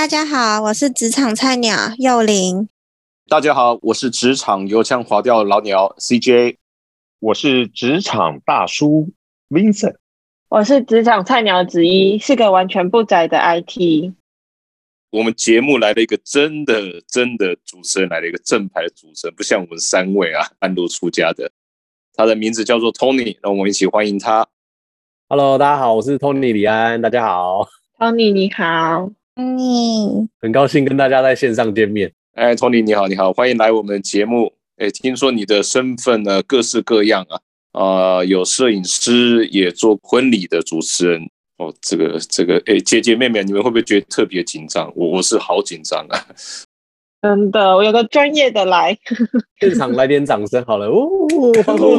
大家好，我是职场菜鸟幼玲。大家好，我是职场油腔滑调老鸟 CJ。我是职场大叔 Vincent。我是职场菜鸟子一，是个完全不宅的 IT。我们节目来了一个真的真的主持人，来了一个正牌的主持人，不像我们三位啊，半路出家的。他的名字叫做 Tony，让我们一起欢迎他。Hello，大家好，我是 Tony 李安，大家好，Tony 你好，嗯，很高兴跟大家在线上见面。哎，Tony 你好，你好，欢迎来我们的节目。哎，听说你的身份呢各式各样啊，啊、有摄影师，也做婚礼的主持人。哦，这个这个，哎，姐姐妹妹，你们会不会觉得特别紧张？我我是好紧张啊。真的，我有个专业的来，现场来点掌声好了，哦，欢呼！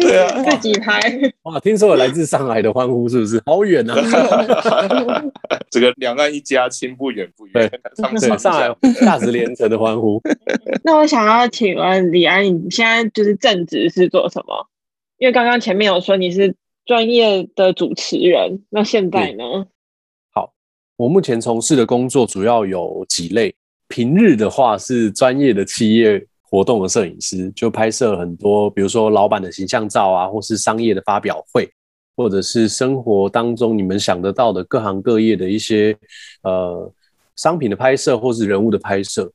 对啊，自己拍。哇，听说有来自上海的欢呼，是不是？好远啊！这个两岸一家亲，不远不远。他们对，上海讲价值连城的欢呼。那我想要请问李安，你现在就是正职是做什么？因为刚刚前面有说你是专业的主持人，那现在呢？好我目前从事的工作主要有几类，平日的话是专业的企业活动的摄影师，就拍摄很多，比如说老板的形象照啊，或是商业的发表会，或者是生活当中你们想得到的各行各业的一些呃商品的拍摄，或是人物的拍摄。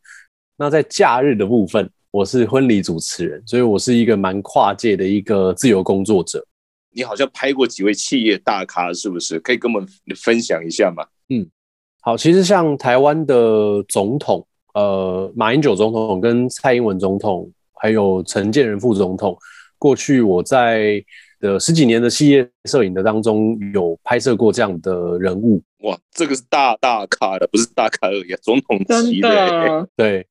那在假日的部分，我是婚礼主持人，所以我是一个蛮跨界的一个自由工作者。你好像拍过几位企业大咖，是不是？可以跟我们分享一下吗？好，其实像台湾的总统，呃，马英九总统跟蔡英文总统，还有陈建仁副总统，过去我在的十几年的企业摄影的当中，有拍摄过这样的人物。哇，这个是大大咖的，不是大咖而已啊，总统真级的欸。的，对，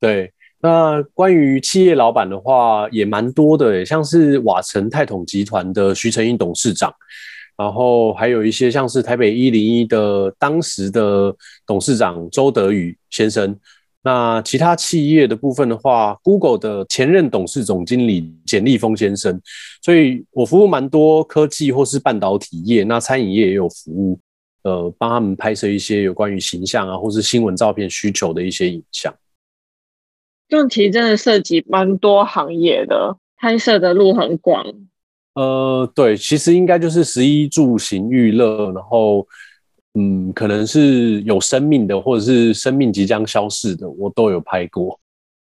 对。那关于企业老板的话，也蛮多的耶，像是瓦城泰统集团的徐成英董事长，然后还有一些像是台北一零一的当时的董事长周德宇先生。那其他企业的部分的话，Google 的前任董事总经理简立峰先生，所以我服务蛮多科技或是半导体业，那餐饮业也有服务，呃，帮他们拍摄一些有关于形象啊或是新闻照片需求的一些影像。这样其实真的涉及蛮多行业的，拍摄的路很广。呃，对，其实应该就是食衣住行娱乐，然后嗯，可能是有生命的，或者是生命即将消逝的，我都有拍过。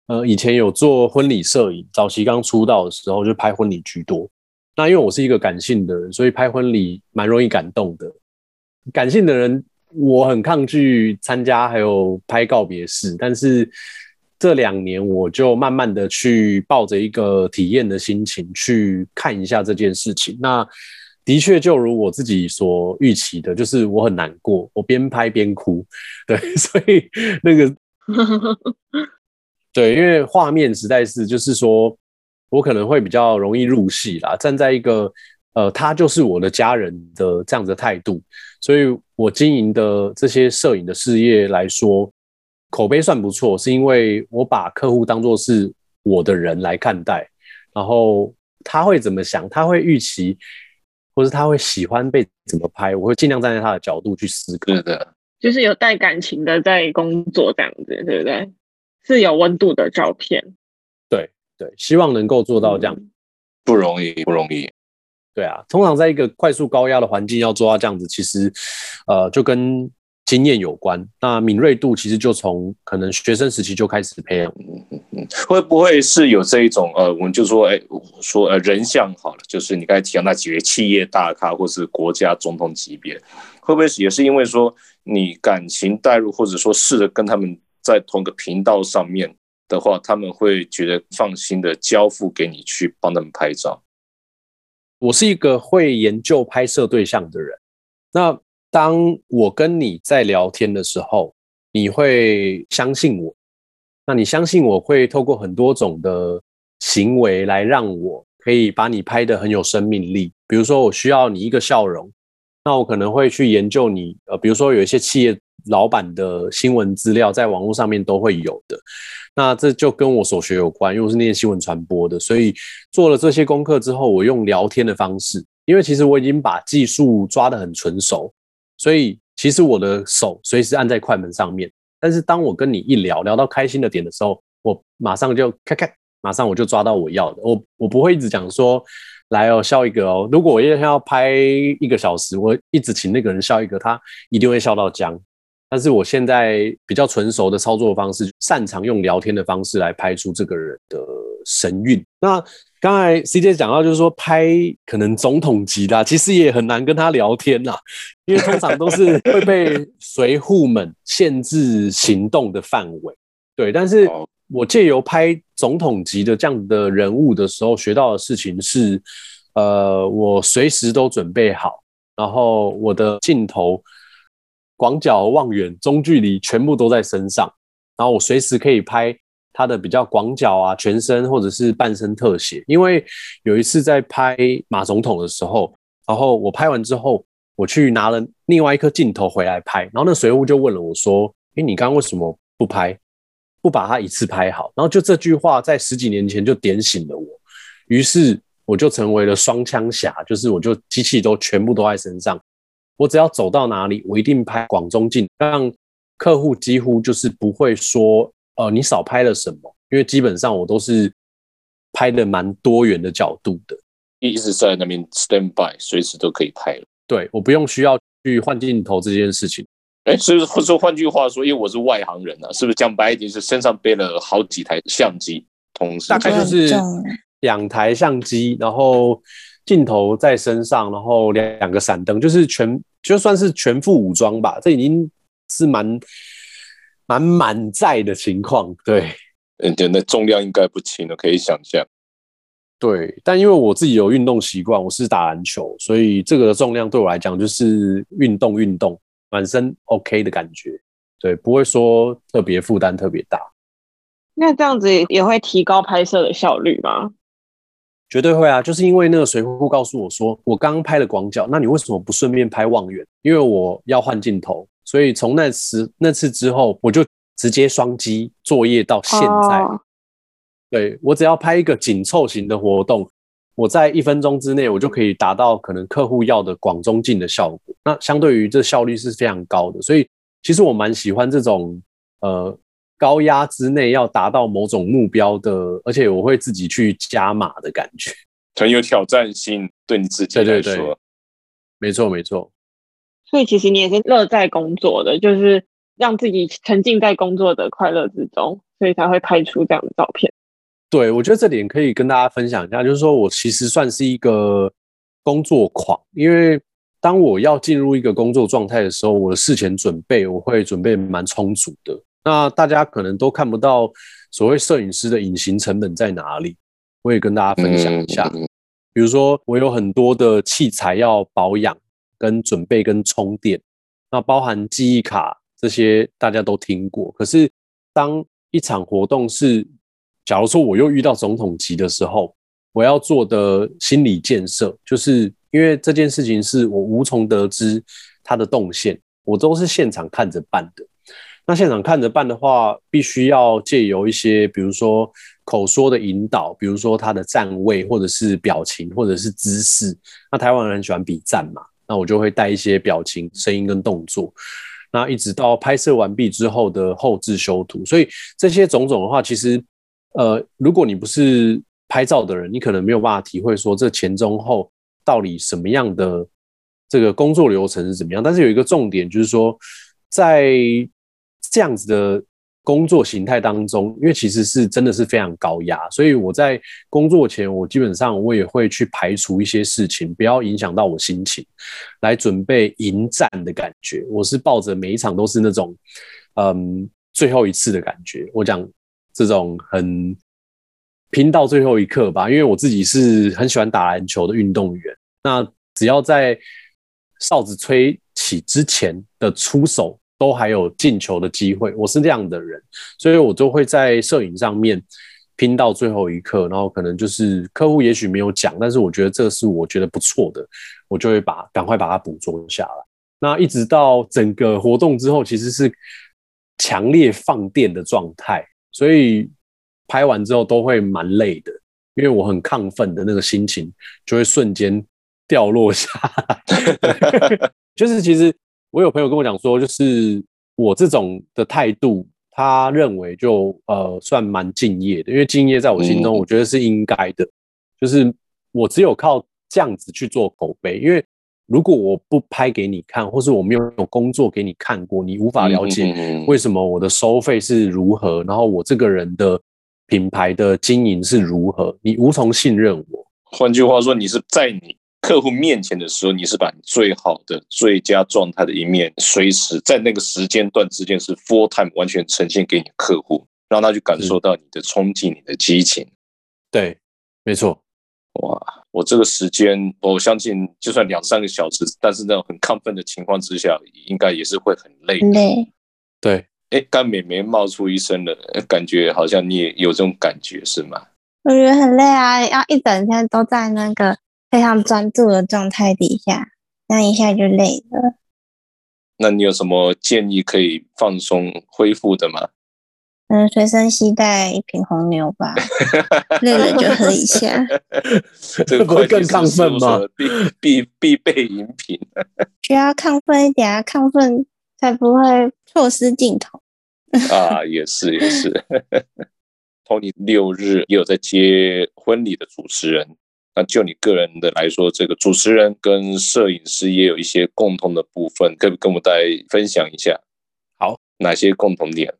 呃，以前有做婚礼摄影，早期刚出道的时候就拍婚礼居多。那因为我是一个感性的人，所以拍婚礼蛮容易感动的。感性的人，我很抗拒参加还有拍告别式，但是这两年我就慢慢的去抱着一个体验的心情去看一下这件事情。那的确就如我自己所预期的，就是我很难过，我边拍边哭，对，所以那个对，因为画面实在是就是说我可能会比较容易入戏啦，站在一个呃他就是我的家人的这样子的态度，所以我经营的这些摄影的事业来说，口碑算不错，是因为我把客户当做是我的人来看待，然后他会怎么想，他会预期，或是他会喜欢被怎么拍，我会尽量站在他的角度去思考。是的，就是有带感情的在工作这样子，对不对？是有温度的照片，对对，希望能够做到这样。嗯不容易，不容易。对啊，通常在一个快速高压的环境要做到这样子，其实呃就跟经验有关。那敏锐度其实就从可能学生时期就开始培养。会不会是有这一种呃，我们就说，哎，说呃人像好了，就是你刚才提到那几位企业大咖或是国家总统级别，会不会也是因为说你感情带入，或者说试着跟他们在同个频道上面的话，他们会觉得放心的交付给你去帮他们拍照？我是一个会研究拍摄对象的人。那当我跟你在聊天的时候，你会相信我。那你相信我会透过很多种的行为来让我可以把你拍得很有生命力。比如说，我需要你一个笑容，那我可能会去研究你。呃，比如说有一些企业老板的新闻资料，在网络上面都会有的。那这就跟我所学有关，因为我是念新闻传播的，所以做了这些功课之后，我用聊天的方式，因为其实我已经把技术抓得很纯熟，所以其实我的手随时按在快门上面，但是当我跟你一聊聊到开心的点的时候，我马上就咔咔，马上我就抓到我要的。我我不会一直讲说来哦笑一个哦。如果我一天要拍一个小时，我一直请那个人笑一个，他一定会笑到僵。但是我现在比较纯熟的操作方式，擅长用聊天的方式来拍出这个人的神韵。那刚才 CJ 讲到，就是说拍可能总统级的，其实也很难跟他聊天呐，因为通常都是会被随扈们限制行动的范围。对，但是我借由拍总统级的这样的人物的时候，学到的事情是，呃，我随时都准备好，然后我的镜头。广角、望远、中距离全部都在身上，然后我随时可以拍他的比较广角啊、全身或者是半身特写。因为有一次在拍马总统的时候，然后我拍完之后，我去拿了另外一颗镜头回来拍，然后那随务就问了我说：“哎，你刚刚为什么不拍，不把它一次拍好？”然后就这句话在十几年前就点醒了我，于是我就成为了双枪侠，就是我就机器都全部都在身上。我只要走到哪里，我一定拍广中镜，让客户几乎就是不会说，呃，你少拍了什么，因为基本上我都是拍的蛮多元的角度的，一直在那边 stand by，随时都可以拍了。对我不用需要去换镜头这件事情。哎，是不是说换句话说，因为我是外行人啊，是不是讲白一点是身上背了好几台相机，同时大概就是两台相机，然后。镜头在身上，然后两两个闪灯，就是全就算是全副武装吧，这已经是蛮蛮满载的情况。对，嗯，对，那重量应该不轻了，可以想象。对，但因为我自己有运动习惯，我是打篮球，所以这个重量对我来讲就是运动运动，满身 OK 的感觉。对，不会说特别负担特别大。那这样子也会提高拍摄的效率吗？绝对会啊！就是因为那个水库告诉我说，我刚拍了广角，那你为什么不顺便拍望远？因为我要换镜头，所以从那时那次之后，我就直接双击作业到现在。对我只要拍一个紧凑型的活动，我在一分钟之内，我就可以达到可能客户要的广中近的效果。那相对于这效率是非常高的，所以其实我蛮喜欢这种呃。高压之内要达到某种目标的，而且我会自己去加码的感觉，很有挑战性。对你自己来说，没错没错。所以其实你也是乐在工作的，就是让自己沉浸在工作的快乐之中，所以才会拍出这样的照片。对，我觉得这点可以跟大家分享一下，就是说我其实算是一个工作狂，因为当我要进入一个工作状态的时候，我的事前准备我会准备蛮充足的。那大家可能都看不到所谓摄影师的隐形成本在哪里，我也跟大家分享一下。比如说，我有很多的器材要保养、跟准备、跟充电，那包含记忆卡这些大家都听过。可是，当一场活动是，假如说我又遇到总统级的时候，我要做的心理建设，就是因为这件事情是我无从得知它的动线，我都是现场看着办的。那现场看着办的话，必须要借由一些，比如说口说的引导，比如说他的站位，或者是表情，或者是姿势。那台湾人很喜欢比站嘛，那我就会带一些表情、声音跟动作。那一直到拍摄完毕之后的后置修图，所以这些种种的话，其实呃，如果你不是拍照的人，你可能没有办法体会说这前中后到底什么样的这个工作流程是怎么样。但是有一个重点就是说，在这样子的工作形态当中，因为其实是真的是非常高压，所以我在工作前，我基本上我也会去排除一些事情，不要影响到我心情，来准备迎战的感觉。我是抱着每一场都是那种，嗯，最后一次的感觉。我讲这种很拼到最后一刻吧，因为我自己是很喜欢打篮球的运动员。那只要在哨子吹起之前的出手。都还有进球的机会，我是这样的人，所以我就会在摄影上面拼到最后一刻，然后可能就是客户也许没有讲，但是我觉得这是我觉得不错的，我就会把赶快把它捕捉下来。那一直到整个活动之后，其实是强烈放电的状态，所以拍完之后都会蛮累的，因为我很亢奋的那个心情就会瞬间掉落下来，就是其实。我有朋友跟我讲说，就是我这种的态度，他认为就呃算蛮敬业的，因为敬业在我心中，嗯我觉得是应该的。就是我只有靠这样子去做口碑，因为如果我不拍给你看，或是我没有有工作给你看过，你无法了解为什么我的收费是如何，然后我这个人的品牌的经营是如何，你无从信任我。换句话说，你是在你客户面前的时候，你是把你最好的、最佳状态的一面，随时在那个时间段之间是 full time 完全呈现给你客户，让他去感受到你的冲劲、你的激情。对，没错。哇，我这个时间，我相信就算两三个小时，但是那种很亢奋的情况之下，应该也是会很累。累，对，哎，刚美眉冒出一声了，呃感觉好像你也有这种感觉是吗？我觉得很累啊，要一整天都在那个非常专注的状态底下，那一下就累了。那你有什么建议可以放松恢复的吗？嗯，随身携带一瓶红牛吧，累了就喝一下。这个不会更亢奋吗必必必备饮品。需要亢奋一点啊，亢奋才不会错失镜头。啊，也是也是。Tony 六日也有在接婚礼的主持人，那就你个人的来说，这个主持人跟摄影师也有一些共同的部分，可以跟我们大家分享一下？好，哪些共同点？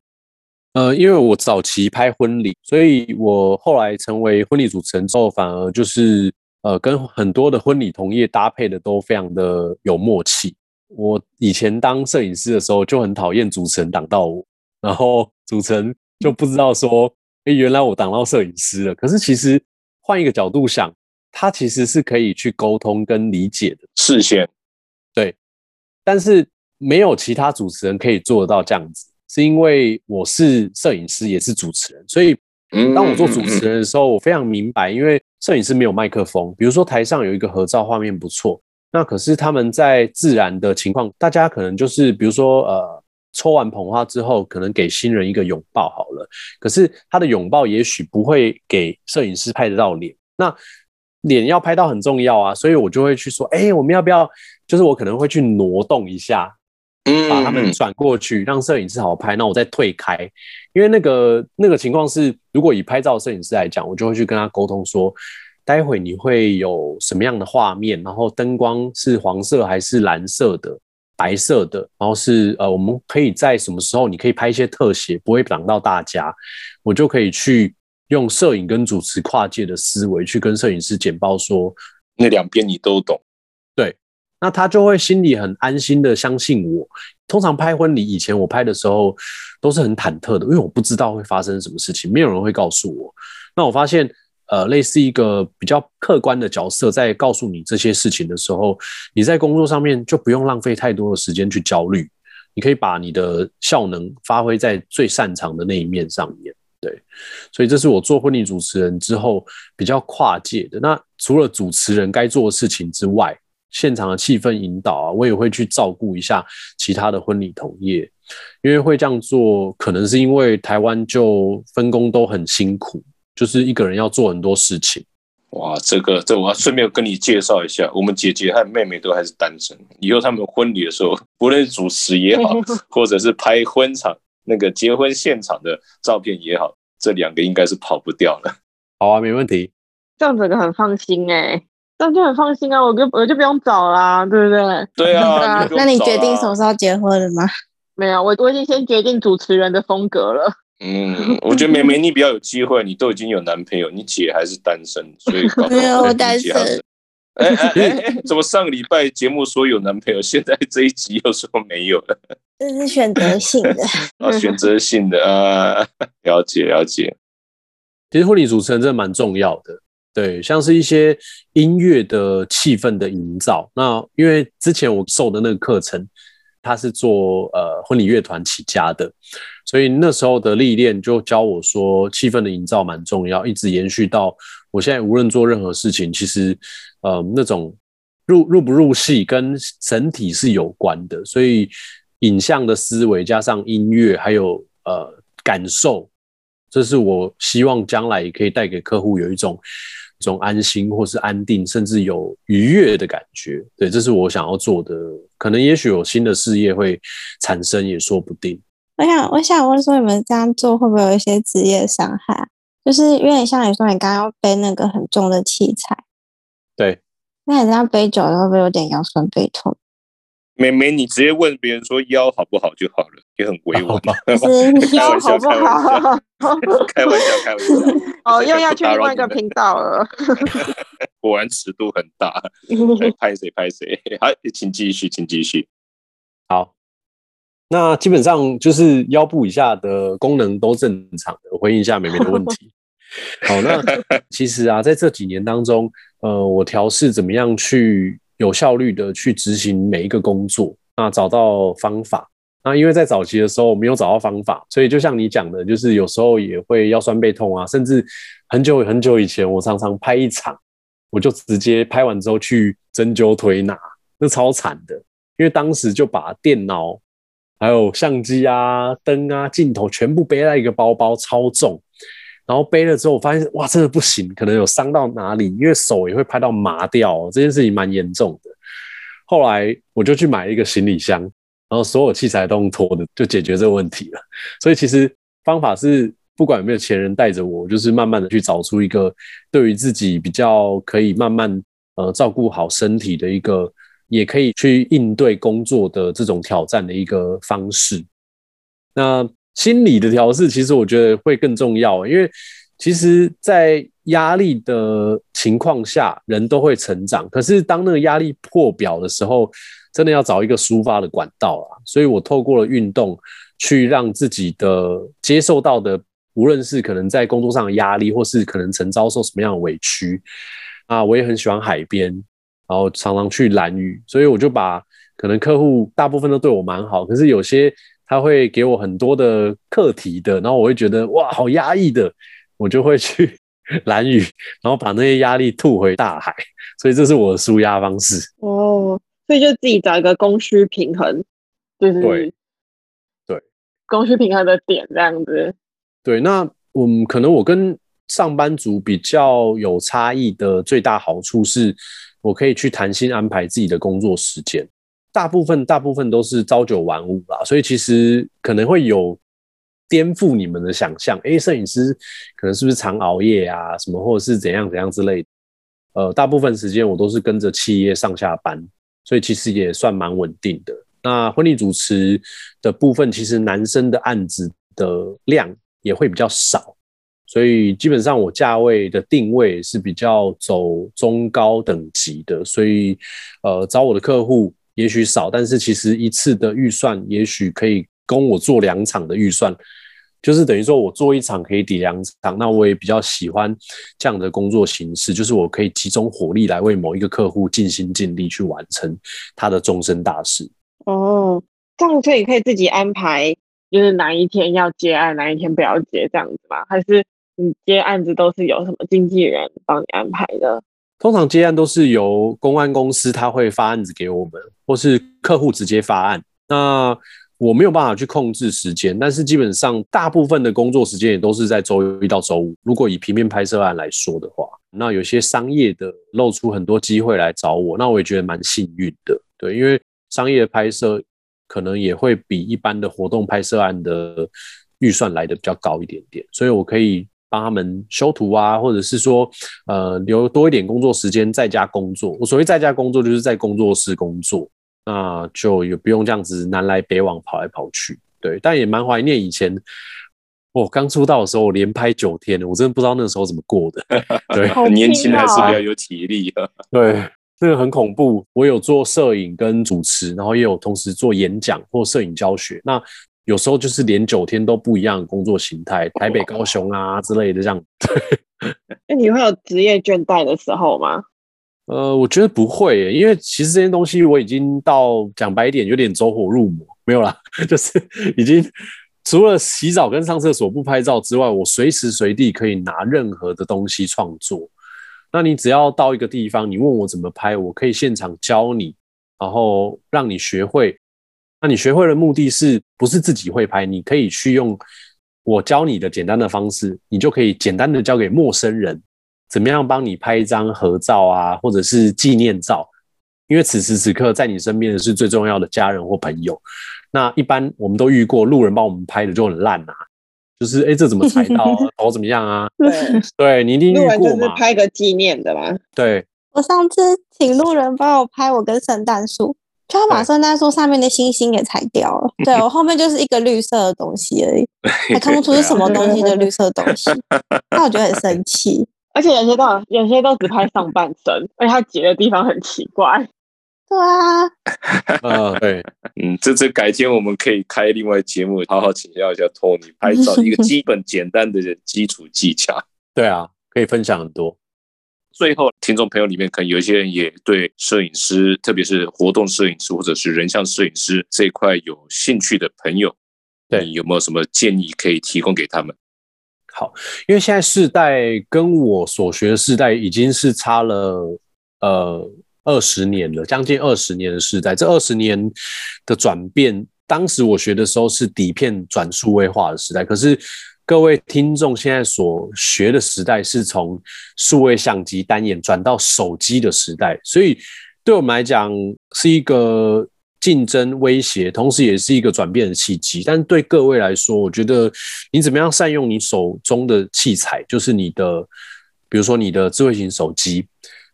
呃，因为我早期拍婚礼，所以我后来成为婚礼主持人之后，反而就是呃，跟很多的婚礼同业搭配的都非常的有默契。我以前当摄影师的时候，就很讨厌主持人挡到我，然后主持人就不知道说，哎，原来我挡到摄影师了。可是其实换一个角度想，他其实是可以去沟通跟理解的。视线但是没有其他主持人可以做得到这样子，是因为我是摄影师，也是主持人，所以嗯当我做主持人的时候，我非常明白，因为摄影师没有麦克风，比如说台上有一个合照画面不错，那可是他们在自然的情况，大家可能就是比如说呃。抽完捧花之后，可能给新人一个拥抱好了。可是他的拥抱也许不会给摄影师拍得到脸，那脸要拍到很重要啊，所以我就会去说，哎、我们要不要？就是我可能会去挪动一下，嗯把他们转过去，让摄影师好拍，那我再退开。因为那个那个情况是，如果以拍照摄影师来讲，我就会去跟他沟通说，待会你会有什么样的画面，然后灯光是黄色还是蓝色的、白色的，然后是呃，我们可以在什么时候你可以拍一些特写，不会挡到大家，我就可以去用摄影跟主持跨界的思维去跟摄影师简报说，那两边你都懂。对那他就会心里很安心的相信我。通常拍婚礼以前我拍的时候都是很忐忑的，因为我不知道会发生什么事情，没有人会告诉我。那我发现，呃，类似一个比较客观的角色在告诉你这些事情的时候，你在工作上面就不用浪费太多的时间去焦虑，你可以把你的效能发挥在最擅长的那一面上面。对，所以这是我做婚礼主持人之后比较跨界的。那除了主持人该做的事情之外，现场的气氛引导啊，我也会去照顾一下其他的婚礼同业，因为会这样做，可能是因为台湾就分工都很辛苦，就是一个人要做很多事情。哇，这个这我要顺便跟你介绍一下，我们姐姐和妹妹都还是单身。以后他们婚礼的时候，不论是主持也好，或者是拍婚场那个结婚现场的照片也好，这两个应该是跑不掉了。好啊，没问题。这样整个很放心哎、这样就很放心啊，我就我就不用找啦，对不对？对啊，那你决定什么时候结婚了吗？没有，我我已经先决定主持人的风格了。嗯，我觉得妹妹你比较有机会，你都已经有男朋友，你姐还是单身，所以没有单身。哎哎 哎哎，怎么上个礼拜节目说有男朋友，现在这一集又说没有了？这是选择性的。啊，选择性的啊，了解了解。其实婚礼主持人真的蛮重要的，对，像是一些音乐的气氛的营造。那因为之前我受的那个课程，他是做呃婚礼乐团起家的，所以那时候的历练就教我说，气氛的营造蛮重要，一直延续到我现在无论做任何事情，其实呃那种入入不入戏跟整体是有关的，所以影像的思维加上音乐还有呃感受。这是我希望将来也可以带给客户有一种一种安心或是安定，甚至有愉悦的感觉。对，这是我想要做的。可能也许有新的事业会产生，也说不定。我想，我想问说，你们这样做会不会有一些职业伤害？就是因为像你说，你刚刚要背那个很重的器材，对，那你这样背久了，会不会有点腰酸背痛？妹妹，你直接问别人说腰好不好就好了，也很委婉。嘛是腰，好不好？开玩笑，开玩笑。哦，又要去另外一个频道了。果然尺度很大。哎拍谁拍谁？好，请继续，请继续。好，那基本上就是腰部以下的功能都正常的。我回应一下妹妹的问题。好，那其实啊，在这几年当中，呃，我调试怎么样去有效率的去执行每一个工作，那找到方法。那因为在早期的时候我没有找到方法，所以就像你讲的，就是有时候也会腰酸背痛啊，甚至很久很久以前，我常常拍一场，我就直接拍完之后去针灸推拿，那超惨的。因为当时就把电脑、还有相机啊、灯啊、镜头全部背在一个包包，超重。然后背了之后，我发现哇，真的不行，可能有伤到哪里，因为手也会拍到麻掉、哦，这件事情蛮严重的。后来我就去买一个行李箱，然后所有器材都用拖的，就解决这个问题了。所以其实方法是，不管有没有前人带着我，就是慢慢的去找出一个对于自己比较可以慢慢呃照顾好身体的一个，也可以去应对工作的这种挑战的一个方式。那心理的调试，其实我觉得会更重要，因为其实，在压力的情况下，人都会成长。可是当那个压力破表的时候，真的要找一个抒发的管道啦。所以我透过了运动，去让自己的接受到的，无论是可能在工作上的压力，或是可能曾遭受什么样的委屈啊，我也很喜欢海边，然后常常去蓝屿，所以我就把可能客户大部分都对我蛮好，可是有些他会给我很多的课题的，然后我会觉得哇，好压抑的，我就会去 蓝雨，然后把那些压力吐回大海，所以这是我的舒压方式。哦，所以就自己找一个供需平衡，就是对对供需平衡的点这样子。对，那嗯，可能我跟上班族比较有差异的最大好处是，我可以去弹性安排自己的工作时间。大部分大部分都是朝九晚五啦，所以其实可能会有颠覆你们的想象。诶，摄影师可能是不是常熬夜啊？什么或者是怎样怎样之类。呃，大部分时间我都是跟着企业上下班，所以其实也算蛮稳定的。那婚礼主持的部分，其实男生的案子的量也会比较少，所以基本上我价位的定位是比较走中高等级的，所以呃找我的客户也许少，但是其实一次的预算也许可以供我做两场的预算，就是等于说我做一场可以抵两场，那我也比较喜欢这样的工作形式，就是我可以集中火力来为某一个客户尽心尽力去完成他的终身大事。哦，这样所以可以自己安排，就是哪一天要接案，哪一天不要接这样子吗？还是你接案子都是有什么经纪人帮你安排的？通常接案都是由公安公司，他会发案子给我们，或是客户直接发案。那我没有办法去控制时间，但是基本上大部分的工作时间也都是在周一到周五。如果以平面拍摄案来说的话，那有些商业的露出很多机会来找我，那我也觉得蛮幸运的。对，因为商业拍摄可能也会比一般的活动拍摄案的预算来的比较高一点点，所以我可以帮他们修图啊，或者是说呃留多一点工作时间在家工作。我所谓在家工作，就是在工作室工作，那就也不用这样子南来北往跑来跑去。对，但也蛮怀念以前我刚出道的时候，我连拍九天，我真的不知道那时候怎么过的。对，好年轻人还是比较有体力啊。对，这个很恐怖。我有做摄影跟主持，然后也有同时做演讲或摄影教学。那有时候就是连九天都不一样的工作形态，台北、高雄啊之类的这样。那你会有职业倦怠的时候吗？呃，我觉得不会耶，因为其实这些东西我已经到讲白一点，有点走火入魔，没有啦，就是已经除了洗澡跟上厕所不拍照之外，我随时随地可以拿任何的东西创作。那你只要到一个地方，你问我怎么拍，我可以现场教你，然后让你学会。那你学会的目的是不是自己会拍？你可以去用我教你的简单的方式，你就可以简单的交给陌生人，怎么样帮你拍一张合照啊，或者是纪念照，因为此时此刻在你身边的是最重要的家人或朋友。那一般我们都遇过，路人帮我们拍的就很烂啊，就是哎这怎么踩到啊，头怎么样啊？对，对你一定路人就是遇过嘛？拍个纪念的嘛。对，我上次请路人帮我拍我跟圣诞树，就他把对圣诞树上面的星星给裁掉了。对我 后面就是一个绿色的东西而已，还看不出是什么东西的绿色东西，那我觉得很生气。而且有些都有些都只拍上半身，而且它截的地方很奇怪。对啊，嗯，对，嗯，这次改天我们可以开另外节目，好好请教一下 Tony 拍照一个基本简单的基础技巧。对啊，可以分享很多。最后，听众朋友里面可能有一些人也对摄影师，特别是活动摄影师或者是人像摄影师这一块有兴趣的朋友，对你有没有什么建议可以提供给他们？好，因为现在世代跟我所学的世代已经是差了呃二十年了，将近二十年的世代。这二十年的转变，当时我学的时候是底片转数位化的时代，可是各位听众现在所学的时代是从数位相机单眼转到手机的时代，所以对我们来讲是一个竞争威胁，同时也是一个转变的契机。但对各位来说，我觉得你怎么样善用你手中的器材，就是你的，比如说你的智慧型手机，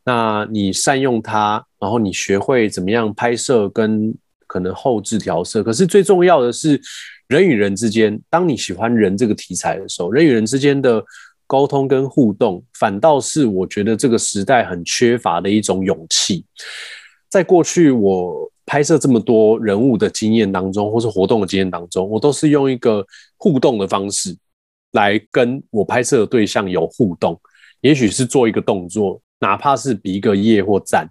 那你善用它，然后你学会怎么样拍摄跟可能后置调色。可是最重要的是，人与人之间，当你喜欢人这个题材的时候，人与人之间的沟通跟互动，反倒是我觉得这个时代很缺乏的一种勇气。在过去我拍摄这么多人物的经验当中，或是活动的经验当中，我都是用一个互动的方式来跟我拍摄的对象有互动，也许是做一个动作，哪怕是比一个耶或赞，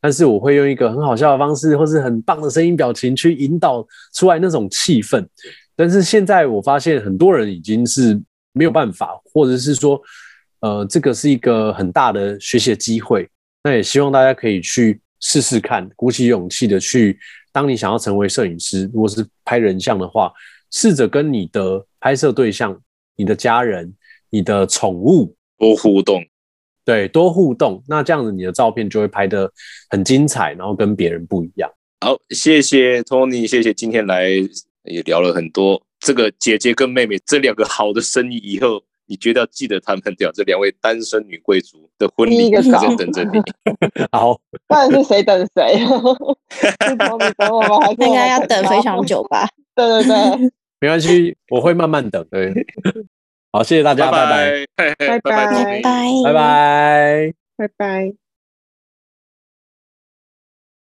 但是我会用一个很好笑的方式，或是很棒的声音表情去引导出来那种气氛。但是现在我发现很多人已经是没有办法，或者是说，呃，这个是一个很大的学习的机会。那也希望大家可以去试试看，鼓起勇气的去。当你想要成为摄影师，如果是拍人像的话，试着跟你的拍摄对象、你的家人、你的宠物多互动，对，多互动，那这样子你的照片就会拍得很精彩，然后跟别人不一样。好，谢谢 Tony，谢谢今天来也聊了很多这个姐姐跟妹妹这两个好的生意，以后你觉得要记得他们掉这两位单身女贵族的婚礼一个找等着你。好，不然是谁等谁？是从你 等我们，还是应该要等非常久吧？对对对，没关系，我会慢慢等。对，好，谢谢大家，拜拜，拜拜。拜拜拜拜。Tony 拜。拜拜。拜拜。